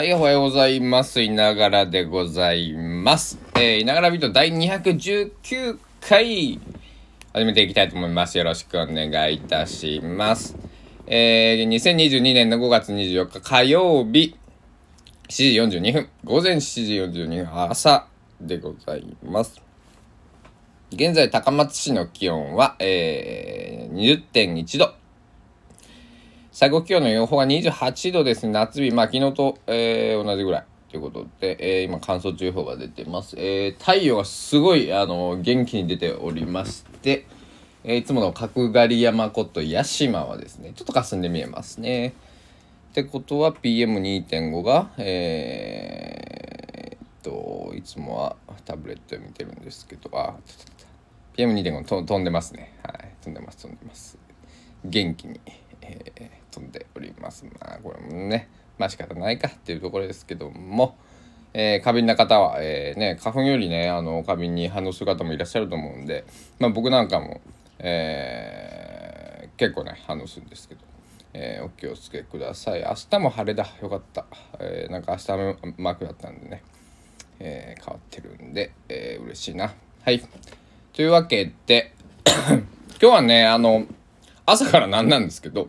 はい、おはようございます。いながらでございます。えー、いながらビート第219回、始めていきたいと思います。よろしくお願いいたします。えー、2022年の5月24日火曜日、7時42分、午前7時42分、朝でございます。現在、高松市の気温は、えー、20.1度。最高気温の予報が28度ですね。夏日、まあ昨日と、えー、同じぐらい。ということで、えー、今乾燥注意報が出てます。えー、太陽がすごい、あの、元気に出ておりまして、えー、いつもの角刈山こと屋島はですね、ちょっと霞んで見えますね。ってことは PM2.5 が、えー、と、いつもはタブレットで見てるんですけど、あ、PM2.5 飛んでますね。はい、飛んでます、飛んでます。元気に。えー、飛んでおります。まあこれもねまあ仕方ないかっていうところですけども、えー、過敏な方は、えー、ね、花粉よりねあの過敏に反応する方もいらっしゃると思うんで、まあ、僕なんかも、えー、結構ね反応するんですけど、えー、お気をつけください。明日も晴れだ。よかった、えー、なんか明日のマークだったんでね、えー、変わってるんで、えー、嬉しいな。はい。というわけで 今日はねあの朝からなんなんですけど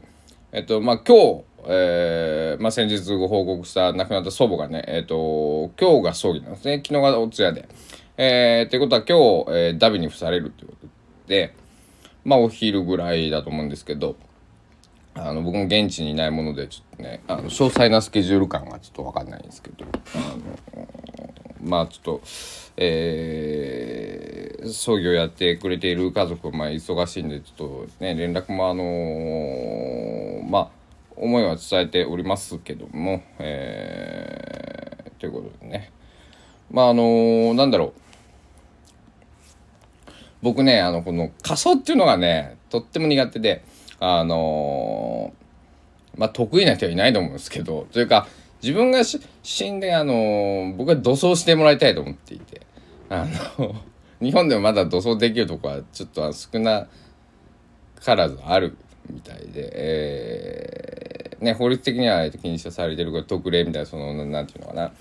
えっと、まあ、今日、えー、まあ、先日ご報告した亡くなった祖母がね、えっと、今日が葬儀なんですね。昨日がお通夜で。えー、っていうことは今日、えー、ダビに付されるってことで、まあ、お昼ぐらいだと思うんですけど、あの、僕も現地にいないもので、ちょっとね、あの、詳細なスケジュール感はちょっとわかんないんですけど、あの、まあ、ちょっと、えー、葬儀をやってくれている家族、まあ、忙しいんで、ちょっとね、連絡も、あのー、まあ、思いは伝えておりますけども、えー、ということでね。まあ、あのー、なんだろう。僕ね、あの、この仮装っていうのがね、とっても苦手で、あのー、まあ、得意な人はいないと思うんですけど、というか、自分が死んで、あの、僕は土葬してもらいたいと思っていて、あの、日本でもまだ土葬できるとこはちょっと少なからずあるみたいで、えー、ね、法律的には禁止されてるから特例みたいな、その、なんていうのかな。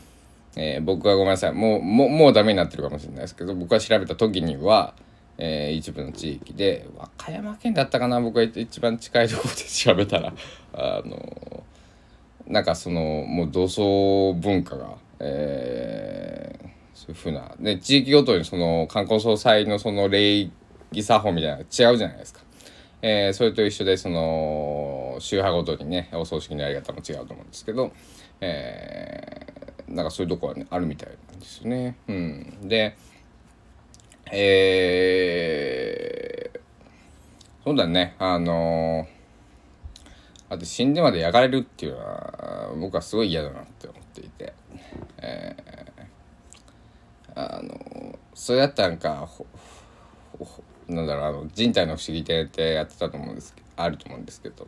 えー、僕はごめんなさい。もう、もう、もうダメになってるかもしれないですけど、僕が調べた時には、えー、一部の地域で、和歌山県だったかな僕が一番近いところで調べたら、あのなんかそのもう土葬文化が、えー、そういうふうなで地域ごとにその観光総裁のその礼儀作法みたいなのが違うじゃないですか。えー、それと一緒でその宗派ごとにねお葬式のやり方も違うと思うんですけど、えー、なんかそういうとこは、ね、あるみたいなんですよね。うん、でえー、そうだねあのーあと死んでまで焼かれるっていうのは僕はすごい嫌だなって思っていて、えー、あのそうやったんかなんだろうあの人体の不思議展ってやってたと思うんですけどあると思うんですけど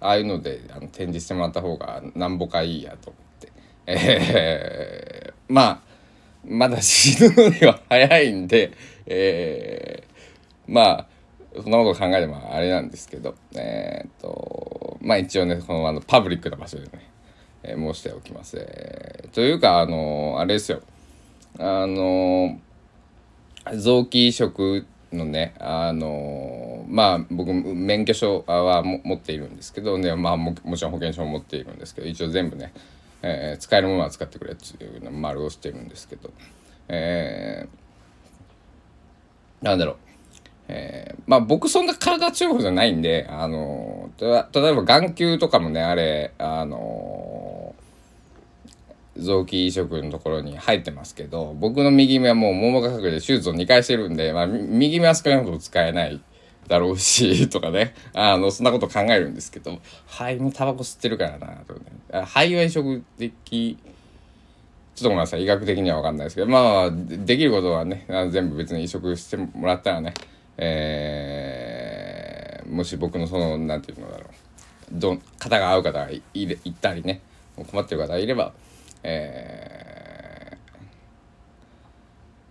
ああいうのであの展示してもらった方がなんぼかいいやと思って、えー、まあまだ死ぬのには早いんで、えー、まあそんなこと考えればあれなんですけどえー、っとまあ一応ねこのあのパブリックな場所でね、えー、申しておきます、えー、というかあのあれですよ。あの臓器移植のねあのまあ僕免許証は持っているんですけどねまあももちろん保険証も持っているんですけど一応全部ね、えー、使えるものは使ってくれっていうの丸をしてるんですけどえー、なんだろう。えー、まあ僕そんな体強い方じゃないんで、あの例えば眼球とかもね、あれ、あの臓器移植のところに入ってますけど、僕の右目はもう網膜剥離で手術を2回してるんで、まあ右目は少なくとも使えないだろうし、とかね、あの、そんなこと考えるんですけど、肺もタバコ吸ってるからな、とかね。肺は移植的、ちょっとごめんなさい、医学的には分かんないですけど、まあ、できることはね、全部別に移植してもらったらね、えー、もし僕のその何て言うのだろう。ど肩が合う方がいいったりね困ってる方がいれば、え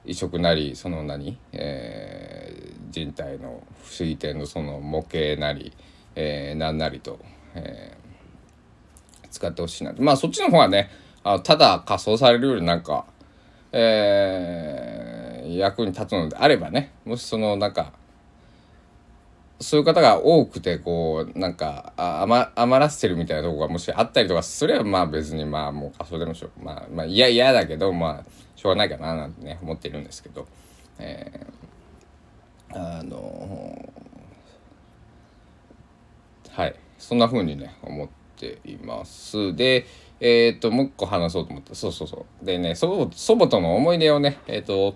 ー、移植なりその何、えー、人体の不思議点のその模型なり、えー、何なりと、えー、使ってほしいなまあそっちの方はねあただ仮装されるよりなんかえー、役に立つのであればねもしそのなんかそういう方が多くてこうなんか余余らせてるみたいなとこがもしあったりとかすればまあ別にまあもう仮装でもしょう。まあまあ嫌嫌だけどまあしょうがないかななんてね思ってるんですけど、えー、あのはい。そんな風にね思っています。でえっ、ー、ともう一個話そうと思ってそうそうそう。でね祖母との思い出をねえっ、ー、と、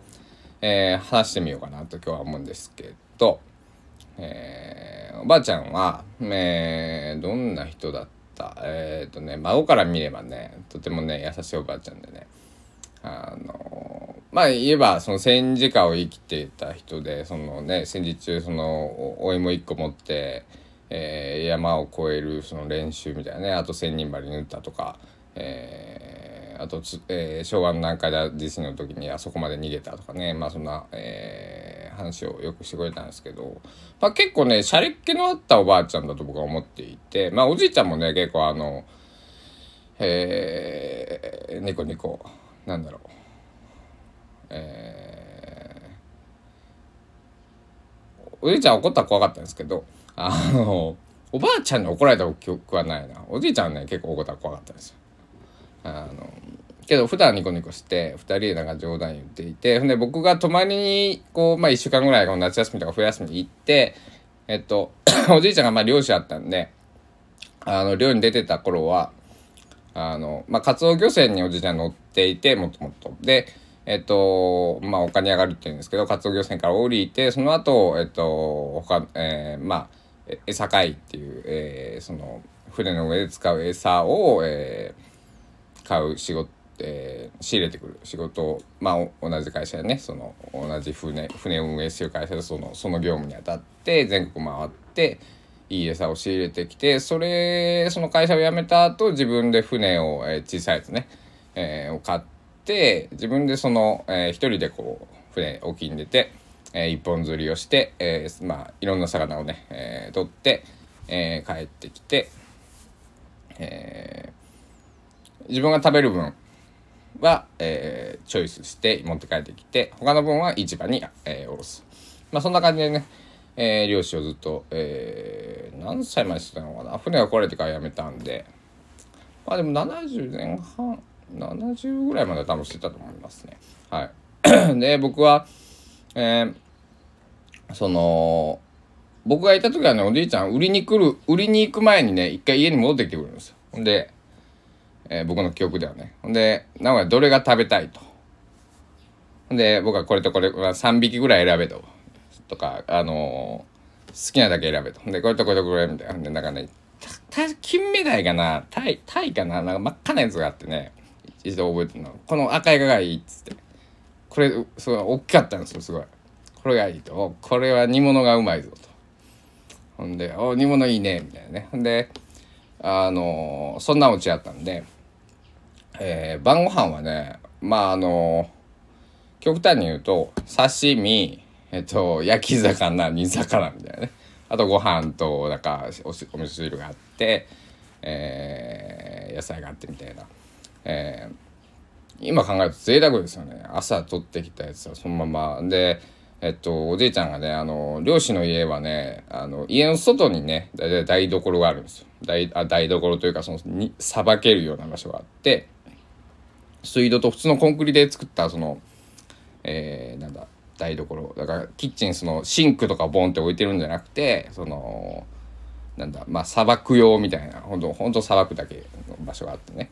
えー、話してみようかなと今日は思うんですけど。えー、おばあちゃんは、えー、どんな人だった？えっ、ー、とね孫から見ればねとてもね優しいおばあちゃんでね。あのまあ言えばその戦時下を生きていた人でそのね戦時中そのお芋1個持って、えー、山を越えるその練習みたいなねあと千人針縫ったとか、えー、あとつ、えー、昭和の南海大地震の時にあそこまで逃げたとかねまあそんな、えー話をよくしてくれたんですけど、まあ、結構ねシャレっ気のあったおばあちゃんだと僕は思っていてまあおじいちゃんもね結構あのえー、ニコニコなんだろう。えー、おじいちゃん怒ったら怖かったんですけどあのおばあちゃんに怒られた記憶はないな。おじいちゃんね結構怒ったら怖かったんですよ。あのけど普段ニコニコして2人でなんか冗談言っていてほんで僕が泊まりにこう、まあ、1週間ぐらい夏休みとか冬休みに行ってえっと おじいちゃんがまあ漁師だったんであの漁に出てた頃はあの、まあ、カツオ漁船におじいちゃん乗っていてもっともっと。でえっとまあ丘に上がるっていうんですけどカツオ漁船から降りてその後えっと他えー、まあ餌買いっていう、えー、その船の上で使う餌を、えー、買う仕事えー、仕入れてくる仕事を、まあ、同じ会社でね。その同じ船船を運営してる会社でそのその業務にあたって全国回っていい餌を仕入れてきてそれその会社を辞めた後自分で船を、えー、小さいやつね、えー、を買って自分でその、えー、一人でこう船沖に出て、えー、一本釣りをして、えー、まあいろんな魚をね、えー、取って、えー、帰ってきて、えー、自分が食べる分は、えー、チョイスして持って帰ってきて他の分は市場に、えー、おろす。まあそんな感じでね、えー、漁師をずっと、えー、何歳までしてたのかな？船が壊れてからやめたんで。まあでも70前半70ぐらいまで多分してたと思いますね。はい。で僕はえー、その僕がいた時はねおじいちゃん売りに来る売りに行く前にね一回家に戻ってきてくるんですよ。でえー、僕の記憶ではね。ほんで、名古屋どれが食べたいと。ほんで、僕はこれとこれ、は3匹ぐらい選べと。とか、あのー、好きなだけ選べと。ほんで、これとこれとこれみたいな。ほんで、なんかね、金目鯛かなタイ、タイかななんか真っ赤なやつがあってね、一度覚えてるの。この赤いががいいっつって。これ、すごい大きかったんですよ、すごい。これがいいと。これは煮物がうまいぞと。ほんで、お煮物いいね、みたいなね。ほんで、あのー、そんなオチやったんで、えー、晩ご飯はねまああの極端に言うと刺身えっと焼き魚煮魚みたいなね。あとご飯となんかおお味噌汁があって、えー、野菜があってみたいな、えー、今考えると贅沢ですよね。朝取ってきたやつはそのまま。でえっと、おじいちゃんがね、あの、漁師の家はね、あの、家の外にね、だいたい台所があるんですよ。台、あ台所というか、その、さばけるような場所があって、水道と普通のコンクリで作ったその、えー、なんだ台所。だからキッチンそのシンクとかボンって置いてるんじゃなくてそのなんだまあ砂漠用みたいな。ほんとほんと砂漠だけの場所があってね、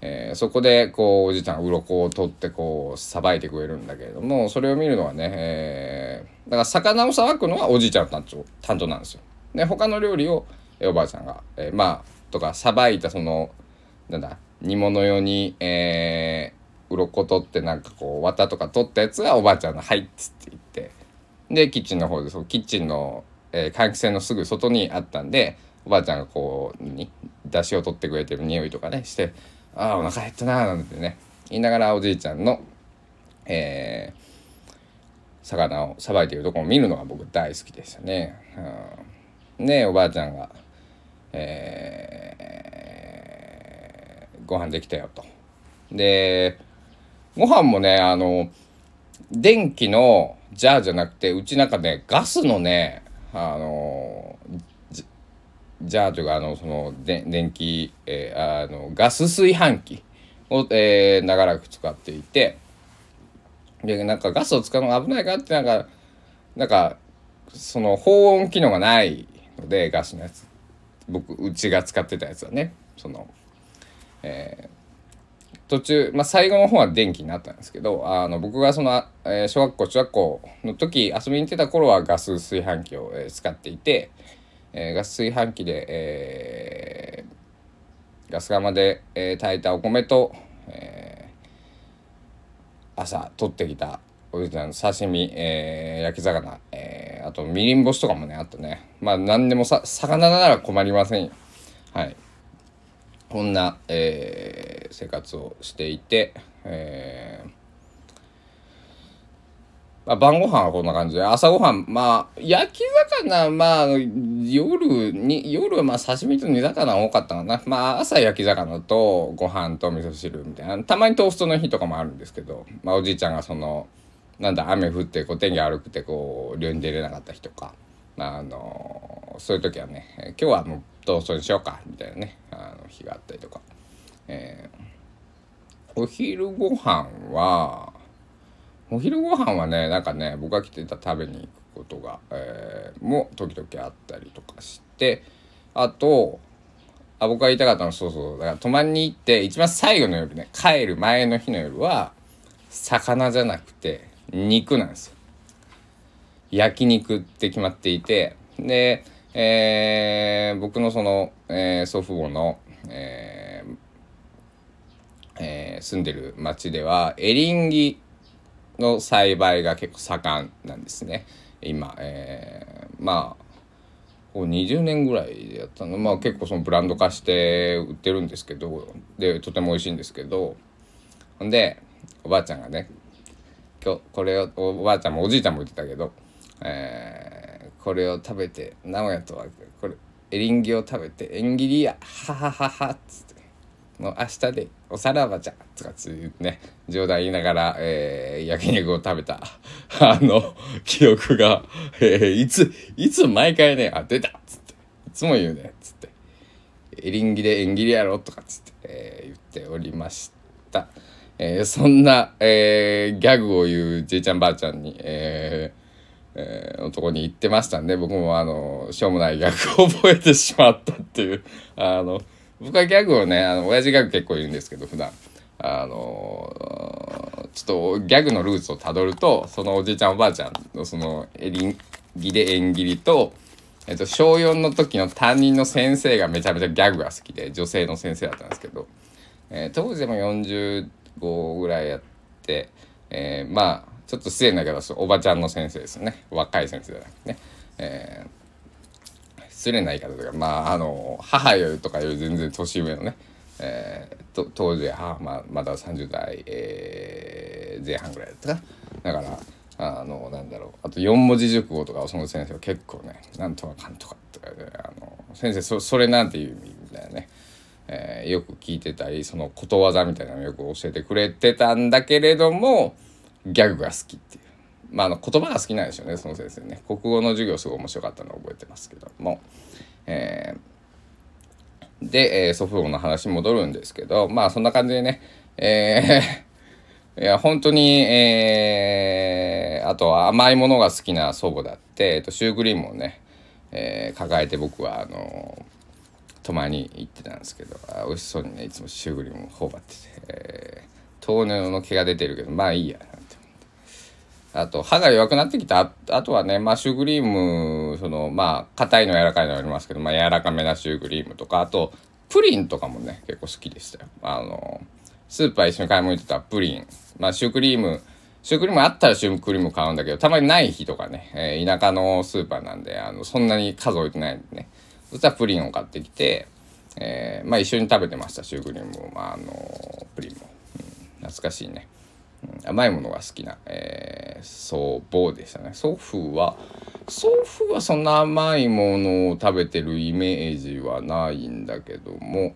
えー、そこでこうおじいちゃんが鱗を取ってこうさばいてくれるんだけれどもそれを見るのはね、えー、だから魚をさばくのはおじいちゃんの担当担当なんですよ。で他の料理をおばあちゃんが、えー、まあとかさばいたそのなんだ煮物用に、えー、鱗取ってなんかこう綿とか取ったやつはおばあちゃんの「はい」っつって言ってでキッチンの方でそのキッチンの、えー、換気扇のすぐ外にあったんでおばあちゃんがこうに出汁を取ってくれてる匂いとかねして「ああお腹減ったな」なんてね言いながらおじいちゃんの、えー、魚をさばいてるところを見るのが僕大好きでしたね。うん、でおばあちゃんが、えーご飯できたよと。でご飯もねあの電気のジャーじゃなくてうちなんかねガスのねあのジャーというかあのそので電気、えー、あのガス炊飯器を、えー、長らく使っていてでなんかガスを使うのが危ないかってなんかなんかその保温機能がないのでガスのやつ。僕うちが使ってたやつはね。その、えー、途中、まあ、最後の方は電気になったんですけどあの僕がその、えー、小学校中学校の時遊びに行ってた頃はガス炊飯器を、えー、使っていて、えー、ガス炊飯器で、えー、ガス釜で、えー、炊いたお米と、えー、朝取ってきたおじちゃんの刺身、えー、焼き魚、えー、あとみりん干しとかもねあったね。まあ何でもさ魚なら困りませんよ。はい。こんな、えー、生活をしていて、えーまあ、晩ご飯はこんな感じで朝ごはんまあ焼き魚まあ夜に夜はまあ刺身と煮魚が多かったかな。まあ朝焼き魚とご飯と味噌汁みたいな。たまにトーストの日とかもあるんですけど、まあ、おじいちゃんがそのなんだ雨降ってこう天気悪くてこう漁に出れなかった日とか、まあ、あのそういう時はね今日はもうトーストにしようかみたいなねあの日があったりとか、えー、お昼ご飯はお昼ご飯はねなんかね僕が来てた食べに行くことが、えー、も時々あったりとかしてあとあ僕が言いたかったのそうそうだから泊まりに行って一番最後の夜ね帰る前の日の夜は魚じゃなくて肉なんですよ。焼肉って決まっていてで、えー、僕のその、えー、祖父母の、えーえー、住んでる町ではエリンギの栽培が結構盛んなんですね。今、えー、まあ20年ぐらいやったの。まあ結構そのブランド化して売ってるんですけどでとても美味しいんですけど。ほんでおばあちゃんがね今日これをおばあちゃんもおじいちゃんも言ってたけど、えー、これを食べて名古屋とはこれエリンギを食べて縁切りやははははっつってもう明日でおさらばじゃとかつってね冗談言いながら、えー、焼肉を食べた あの記憶が、えー、いついつ毎回ね「あ出た!」っつっていつも言うねっつって「エリンギで縁切りやろ」とかつって、えー、言っておりました。えー、そんな、えー、ギャグを言うじいちゃんばあちゃんに、えーえー、のとこに行ってましたんで僕もあのしょうもないギャグを覚えてしまったっていう。あの僕はギャグをねあの親父ギャグ結構言うんですけど普段。あのちょっとギャグのルーツをたどるとそのおじいちゃんおばあちゃんのそのエリギで縁切りと、えっと、小4の時の担任の先生がめちゃめちゃギャグが好きで女性の先生だったんですけど、えー、当時でも45ぐらいやって、えー、まあちょっと失礼だけどおばちゃんの先生ですね。若い先生じゃなくてね、えー、失礼な言い方とかまああの母よりとかより全然年上のね、えー、と当時母まあまだ30代、えー、前半ぐらいだったかだからあのなんだろう。あと4文字熟語とかその先生は結構ねなんとかかんとかとかで、あの先生そそれなんていう意味みたいなね。えー、よく聞いてたりそのことわざみたいなのをよく教えてくれてたんだけれどもギャグが好きっていう。まああの言葉が好きなんでしょうねその先生ね。国語の授業すごい面白かったのを覚えてますけど。も、えー、で、えー、祖父母の話戻るんですけど。まあそんな感じでねえー、いや本当に、えー、あとは甘いものが好きな祖母だって、えっと、シュークリームをね、えー、抱えて僕はあの泊まりに行ってたんですけど。あ美味しそうにねいつもシュークリーム頬張ってて、えー、糖尿の毛が出てるけどまあいいや。あと歯が弱くなってきた。あとはねまあシュークリームそのまあ硬いの柔らかいのありますけどまあ柔らかめなシュークリームとかあとプリンとかもね結構好きでしたよ。あのスーパー一緒に買い物行ってたプリン。まあシュークリームシュークリームあったらシュークリーム買うんだけどたまにない日とかね、えー、田舎のスーパーなんであのそんなに数置いてないんでね。そしたらプリンを買ってきて、えー、まあ一緒に食べてましたシュークリームも、まあ、あのプリンも、うん、懐かしいね、甘いものが好きな、えー、祖母でしたね。祖父は祖父はそんな甘いものを食べてるイメージはないんだけども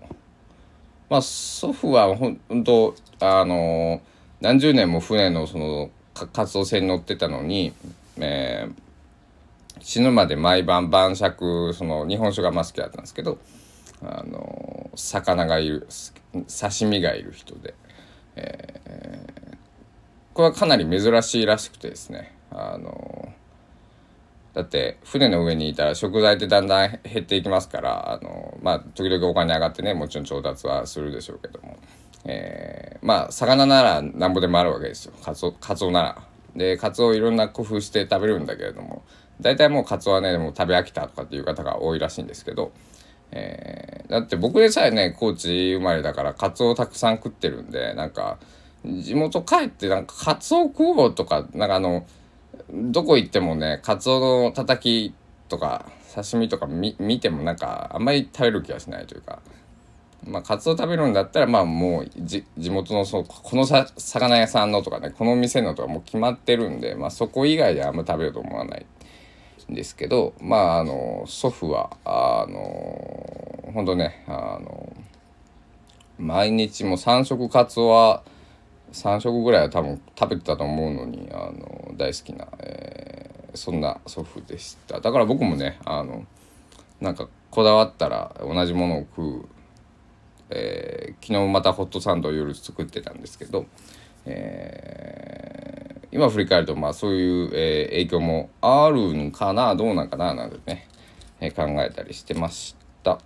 まあ祖父はほんとあの何十年も船のその活動船に乗ってたのに、えー、死ぬまで毎晩晩酌その日本酒がまあ好きだったんですけどあの魚がいる刺身がいる人で、えー、はかなり珍しいらしくてですね。あのだって船の上にいたら食材ってだんだん減っていきますからあのまあ時々お金上がってねもちろん調達はするでしょうけども、えー、まあ魚ならなんぼでもあるわけですよ。カツオカツオなら。でカツオいろんな工夫して食べるんだけれども大体もうカツオはねもう食べ飽きたとかっていう方が多いらしいんですけど、えー、だって僕でさえね高知生まれだからカツオをたくさん食ってるんでなんか地元帰ってなんかカツオ食おうとかなんかあのどこ行ってもねカツオのたたきとか刺身とか見てもなんかあんまり食べる気がしないというか。まあ、カツオ食べるんだったら、まあ、もう地元のそうこのさ魚屋さんのとかねこの店のとかもう決まってるんで、まあ、そこ以外であんま食べようと思わないんですけどまああの祖父はあのほんとねあの毎日も3食カツオは3食ぐらいは多分食べてたと思うのにあの大好きな、えー、そんな祖父でしただから僕もねあのなんかこだわったら同じものを食う、えー、昨日またホットサンドを夜作ってたんですけど、えー、今振り返るとまあそういう、えー、影響もあるんかなどうなんかななんてね、え考えたりしてました。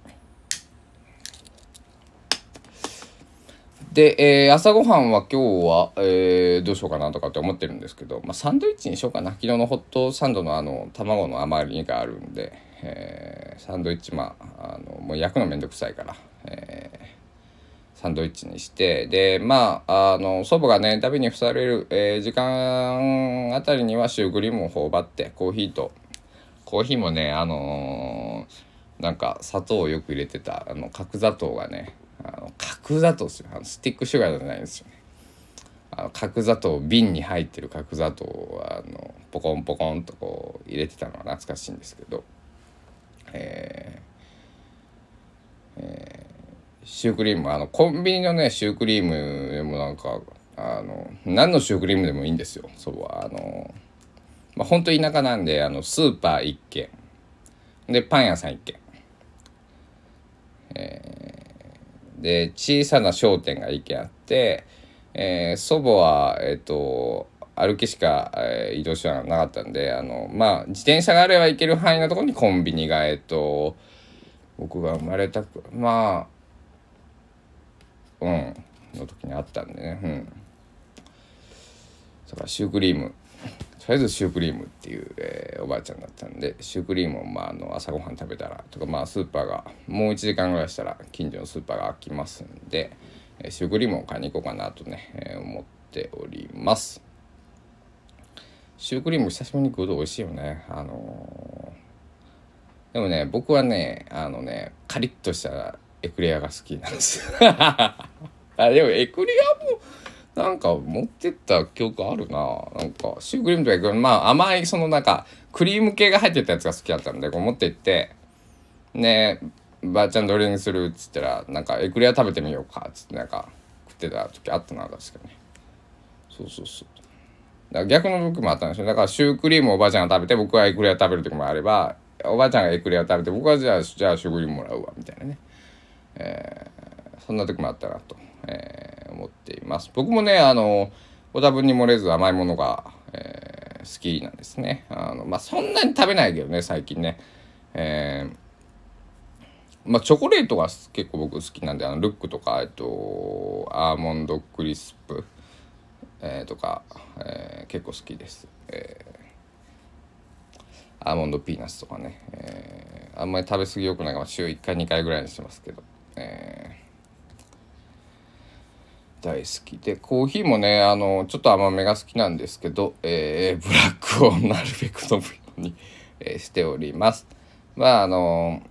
で、えー、朝ごはんは今日は、えー、どうしようかなとかって思ってるんですけど、まあ、サンドイッチにしようかな。昨日のホットサンドのあの卵の余りがあるんで、えー、サンドイッチまああのもう焼くのめんどくさいから、えー、サンドイッチにしてでまああの祖母がね食べに付される、えー、時間あたりにはシュークリームを頬張ってコーヒーとコーヒーもねあのー、なんか砂糖をよく入れてたあの角砂糖がねあの角砂糖ですよ。あのスティックシュガーじゃないですよね。あの角砂糖瓶に入ってる角砂糖をあのポコンポコンとこう入れてたのは懐かしいんですけど。えー、えー、シュークリームあのコンビニのねシュークリームでもなんかあの何のシュークリームでもいいんですよ。そうはあのまあ本当田舎なんであのスーパー1軒。でパン屋さん1軒。えーで小さな商店が1軒あって、えー、祖母はえっ、ー、と歩きしか、えー、移動手段がなかったんであのまあ自転車があれば行ける範囲のところにコンビニがえっ、と僕が生まれたくまあうんの時にあったんでねうん。だからシュークリームとりあえずシュークリームっていう、えー、おばあちゃんだったんでシュークリームを、まあ、あの朝ごはん食べたらとかまあスーパーがもう1時間ぐらいしたら近所のスーパーが開きますんで、えー、シュークリームを買いに行こうかなとね、えー、思っております。シュークリーム久しぶりに食うと美味しいよね。あのー、でもね僕はねあのねカリッとしたエクレアが好きなんですよ。あでもエクレアもなんか持ってった記憶あるな。なんかシュークリームとかまあ甘いそのなんかクリーム系が入ってたやつが好きだったんでこう持って行って。ねばあちゃんどれにするっつったらなんかエクレア食べてみようかっつってなんか食ってた時あったな確かに。そうそうそう。だから逆の僕もあったんですよ。だからシュークリームおばあちゃんが食べて僕はエクレア食べる時もあればおばあちゃんがエクレア食べて僕はじゃあじゃあシュークリームもらうわみたいなね、えー、そんな時もあったなと。えー、思っています。僕もね、あの、ご多分に漏れず甘いものが、えー、好きなんですね。あの、まあ、そんなに食べないけどね、最近ね。えー、まあ、チョコレートが結構僕好きなんで、あの、ルックとか、えっと、アーモンドクリスプ、えー、とか、えー、結構好きです。えー、アーモンドピーナッツとかね、えー、あんまり食べ過ぎよくないから週1回2回ぐらいにしてますけど、えー大好き。でコーヒーもねあのちょっと甘めが好きなんですけど、えー、ブラックをなるべく飲むように、え、しております。まああの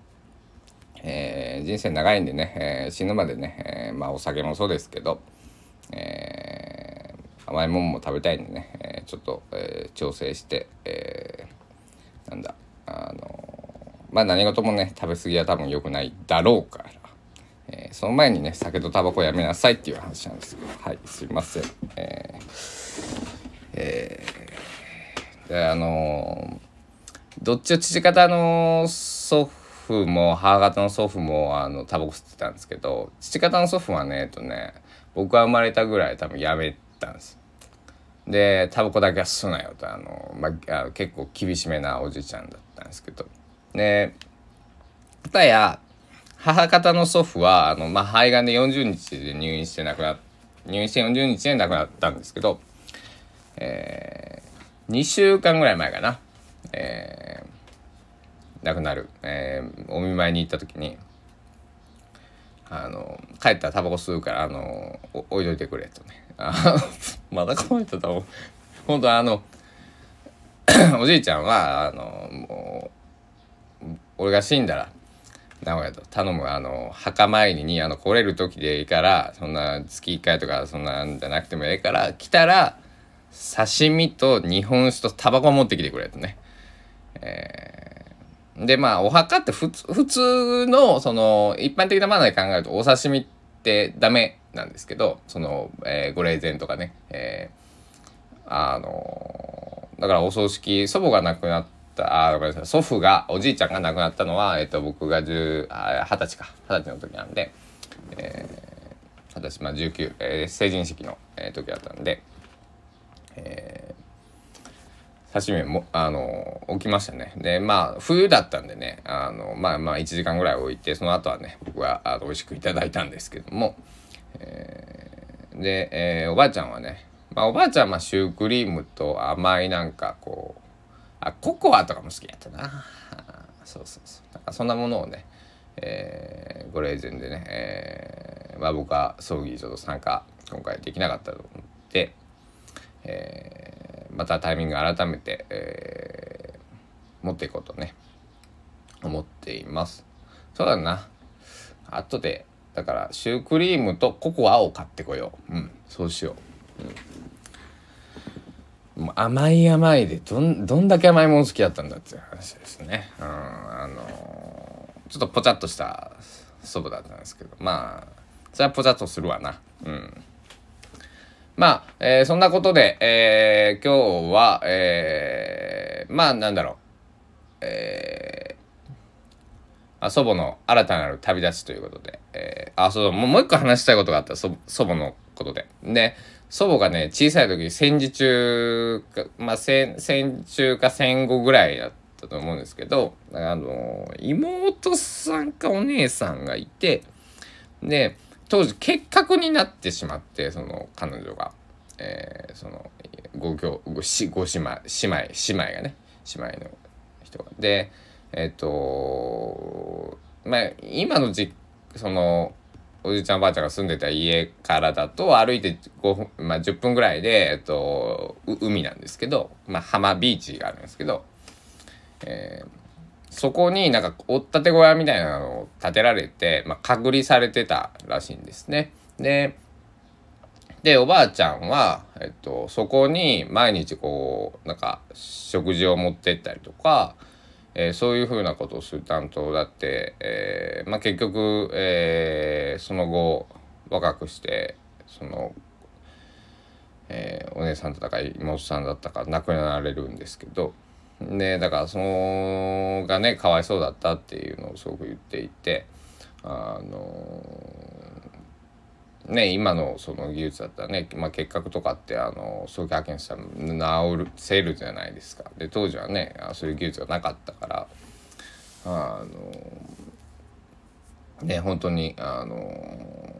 えー、人生長いんでね、えー、死ぬまでね、えー、まあお酒もそうですけど、え、甘いもんも食べたいんでね、え、ちょっと、え、調整して、えー、なんだあのまあ何事もね食べ過ぎは多分良くないだろうから、えー、その前にね酒とタバコやめなさいっていう話なんですけど。はいすいません。えー、えー、であのー、どっちを父方の祖父も母方の祖父もあのタバコ吸ってたんですけど父方の祖父はねえっとね僕が生まれたぐらい多分やめたんです。でタバコだけは吸うなよとあの、まあ、結構厳しめなおじいちゃんだったんですけど。で片や母方の祖父はあの、まあ、肺がんで40日で入院して亡くな入院して40日で亡くなったんですけど、えー、2週間ぐらい前かな、えー、亡くなる、えー、お見舞いに行った時にあの帰ったらタバコ吸うからあの置いといてくれとね。まだこの人と本当あの おじいちゃんはあのもう俺が死んだら名古屋と頼むあの墓参りにあの来れる時でいいからそんな月1回とかそんなんじゃなくてもいいから来たら刺身と日本酒とタバコ持ってきてくれとね。えー、でまあお墓って普通普通のその一般的なマナーで考えるとお刺身ってダメなんですけどその、えー、ご霊前とかね、えー、あのだからお葬式祖母が亡くなってた。あごめんなさい。祖父がおじいちゃんが亡くなったのは、えっと、僕が十二十歳か。二十歳の時なんで、えー、二十歳まあ19、えー、成人式の、えー、時だったんで、えー、刺身もあの置きましたね。でまあ冬だったんでねあのまあまあ1時間ぐらい置いてその後はね僕はあの美味しくいただいたんですけども、えー、で、えー、おばあちゃんはねまあ、おばあちゃんはまあシュークリームと甘いなんかこうあココアとかも好きやったな。そうそうそう。なんかそんなものをね、えー、ご霊前でね、えー、まあ僕は葬儀ちょっと参加今回できなかったと思って、えー、またタイミング改めて、えー、持っていこうとね思っています。そうだな。後でだからシュークリームとココアを買ってこよう。うんそうしよう、うん。甘い甘いでどんどんだけ甘いもの好きだったんだっていう話ですね。うん、あのちょっとぽちゃっとした祖母だったんですけどまあそれはぽちゃっとするわな。うん。まあ、えー、そんなことで、えー、今日は、えー、まあなんだろう、えー、祖母の新たなる旅立ちということで、えー、あ、そう、もう一個話したいことがあった祖母のことで。で、祖母がね、小さい時戦時中か、まあ戦、戦中か戦後ぐらいだったと思うんですけど、あの、妹さんかお姉さんがいて、で、当時結核になってしまって、その彼女が、えー、その、ご兄、ごし、ご姉妹、姉妹、姉妹がね、姉妹の人が。で、えっ、ー、と、まあ、今のじ、その、おじいちゃんおばあちゃんが住んでた家からだと歩いて5分、まあ、10分ぐらいで、えっと、海なんですけど、まあ、浜ビーチがあるんですけど、えー、そこになんか追っ立て小屋みたいなのを建てられて、まあ、隔離されてたらしいんですね。ででおばあちゃんは、えっと、そこに毎日こうなんか食事を持ってったりとか、えー、そういうふうなことをする担当だって、えーまあ、結局、えー、その後若くしてその、え、お姉さんだったか妹さんだったか亡くなられるんですけどでだからそのがねかわいそうだったっていうのをすごく言っていてあのね、今のその技術だったらね、まあ、結核とかってあの早期発見したら治るせるじゃないですか。で当時はねそういう技術がなかったからあのね本当にあの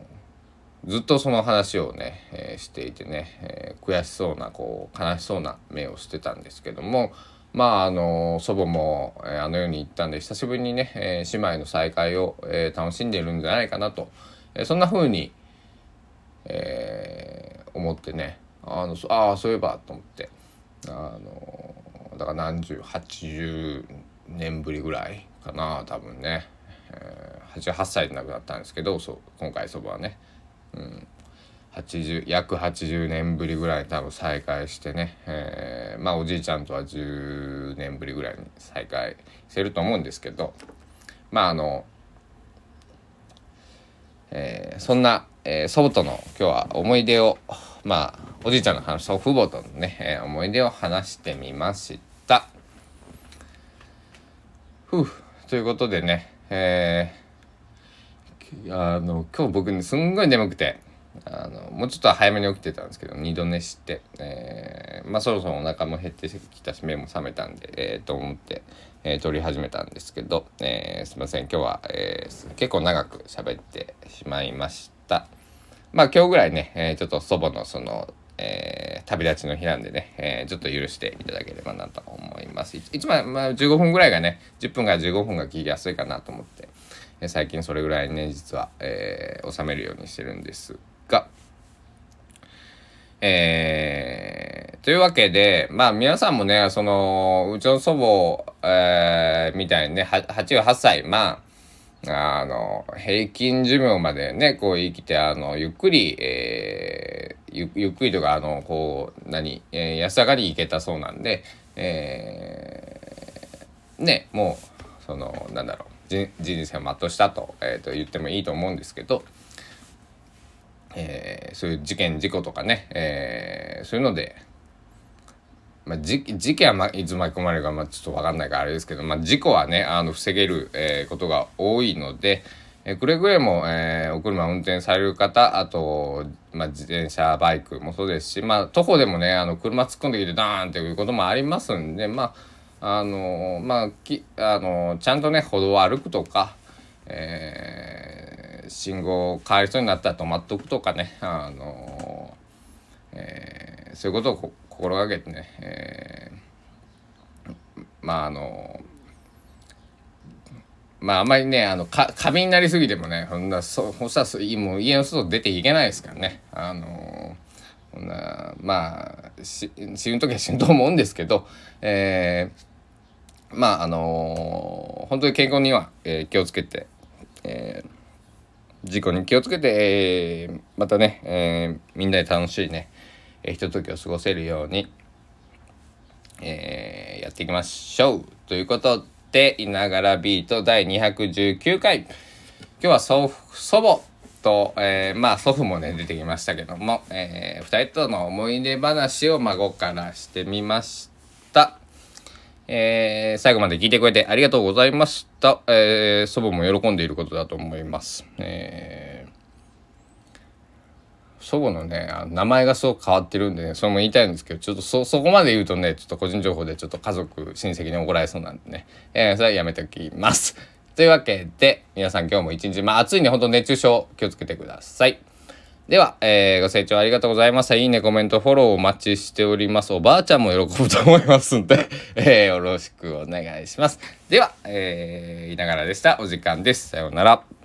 ずっとその話をね、えー、していてね、えー、悔しそうなこう悲しそうな目をしてたんですけどもまああの祖母も、え、あの世に行ったんで久しぶりにね、え、姉妹の再会を、え、楽しんでいるんじゃないかなと、え、そんな風にえー、思ってね。あのあそういえばと思って。あのだから何十80年ぶりぐらいかな多分ね、えー、88歳で亡くなったんですけどそう今回そばはね、うん、80約80年ぶりぐらいに多分再会してね、えー、まあおじいちゃんとは10年ぶりぐらいに再会してると思うんですけど。まああのえー、そんな、えー、祖母との今日は思い出をまあおじいちゃんの話祖父母とのね、えー、思い出を話してみました。ふうということでね、えー、あの今日僕ねすんごい眠くてあのもうちょっと早めに起きてたんですけど二度寝して、えー、まあそろそろお腹も減ってきたし目も覚めたんでえー、と思って、えー、撮り始めたんですけど、えー、すいません今日は、えー、結構長く喋ってしまいましたまあ今日ぐらいね、えー、ちょっと祖母のそのえー、旅立ちの日なんでね、えー、ちょっと許していただければなと思います。いつも、まあ、15分ぐらいがね、10分から15分が聞きやすいかなと思って、えー、最近それぐらいね、実は、えー、収めるようにしてるんですが、えー、というわけで、まあ皆さんもね、その、うちの祖母、えー、みたいにね、88歳、まあ、あの、平均寿命までね、こう生きて、あの、ゆっくり、えー、ゆゆっくりとか、あの、こう、何、えー、安らかに行けたそうなんで、えー、ね、もう、その、なんだろう、人生を全うしたと,、えー、と言ってもいいと思うんですけど、えー、そういう事件事故とかね、えー、そういうので、まあ、事件は、ま、いつ巻き込まれるか、まあ、ちょっと分かんないからあれですけど、まあ、事故はねあの防げる、えー、ことが多いので、えー、くれぐれも、えー、お車運転される方あと、まあ、自転車バイクもそうですし、まあ、徒歩でもねあの車突っ込んできてダーンっていうこともありますんでまああのまあきあのちゃんとね歩道を歩くとか、えー、信号変わりそうになったら止まっとくとかねあの、えー、そういうことを心がけてね、えー、まああのまああんまりねあのか過敏になりすぎてもねほんなそそしたらもう家の外出ていけないですからね。あのほんなまあし死ぬ時は死ぬと思うんですけどえー、まああの本当に健康には、えー、気をつけて、えー、事故に気をつけて、えー、またね、えー、みんなで楽しいねえー、ひとときを過ごせるように、えー、やっていきましょう。ということで、いながらビート第219回。今日は祖祖母と、えー、まあ祖父もね、出てきましたけども、えー、二人との思い出話を孫からしてみました。えー、最後まで聞いてくれてありがとうございました。えー、祖母も喜んでいることだと思います。えー祖母のね名前がすごく変わってるんでねそれも言いたいんですけどちょっとそそこまで言うとねちょっと個人情報でちょっと家族親戚に怒られそうなんでね、えー、それはやめておきます。というわけで皆さん今日も一日まあ暑いんでほんと熱中症気をつけてください。では、えー、ご清聴ありがとうございました。いいね、コメント、フォローお待ちしております。おばあちゃんも喜ぶと思いますんで、えー、よろしくお願いします。では、えー、いながらでした。お時間です。さようなら。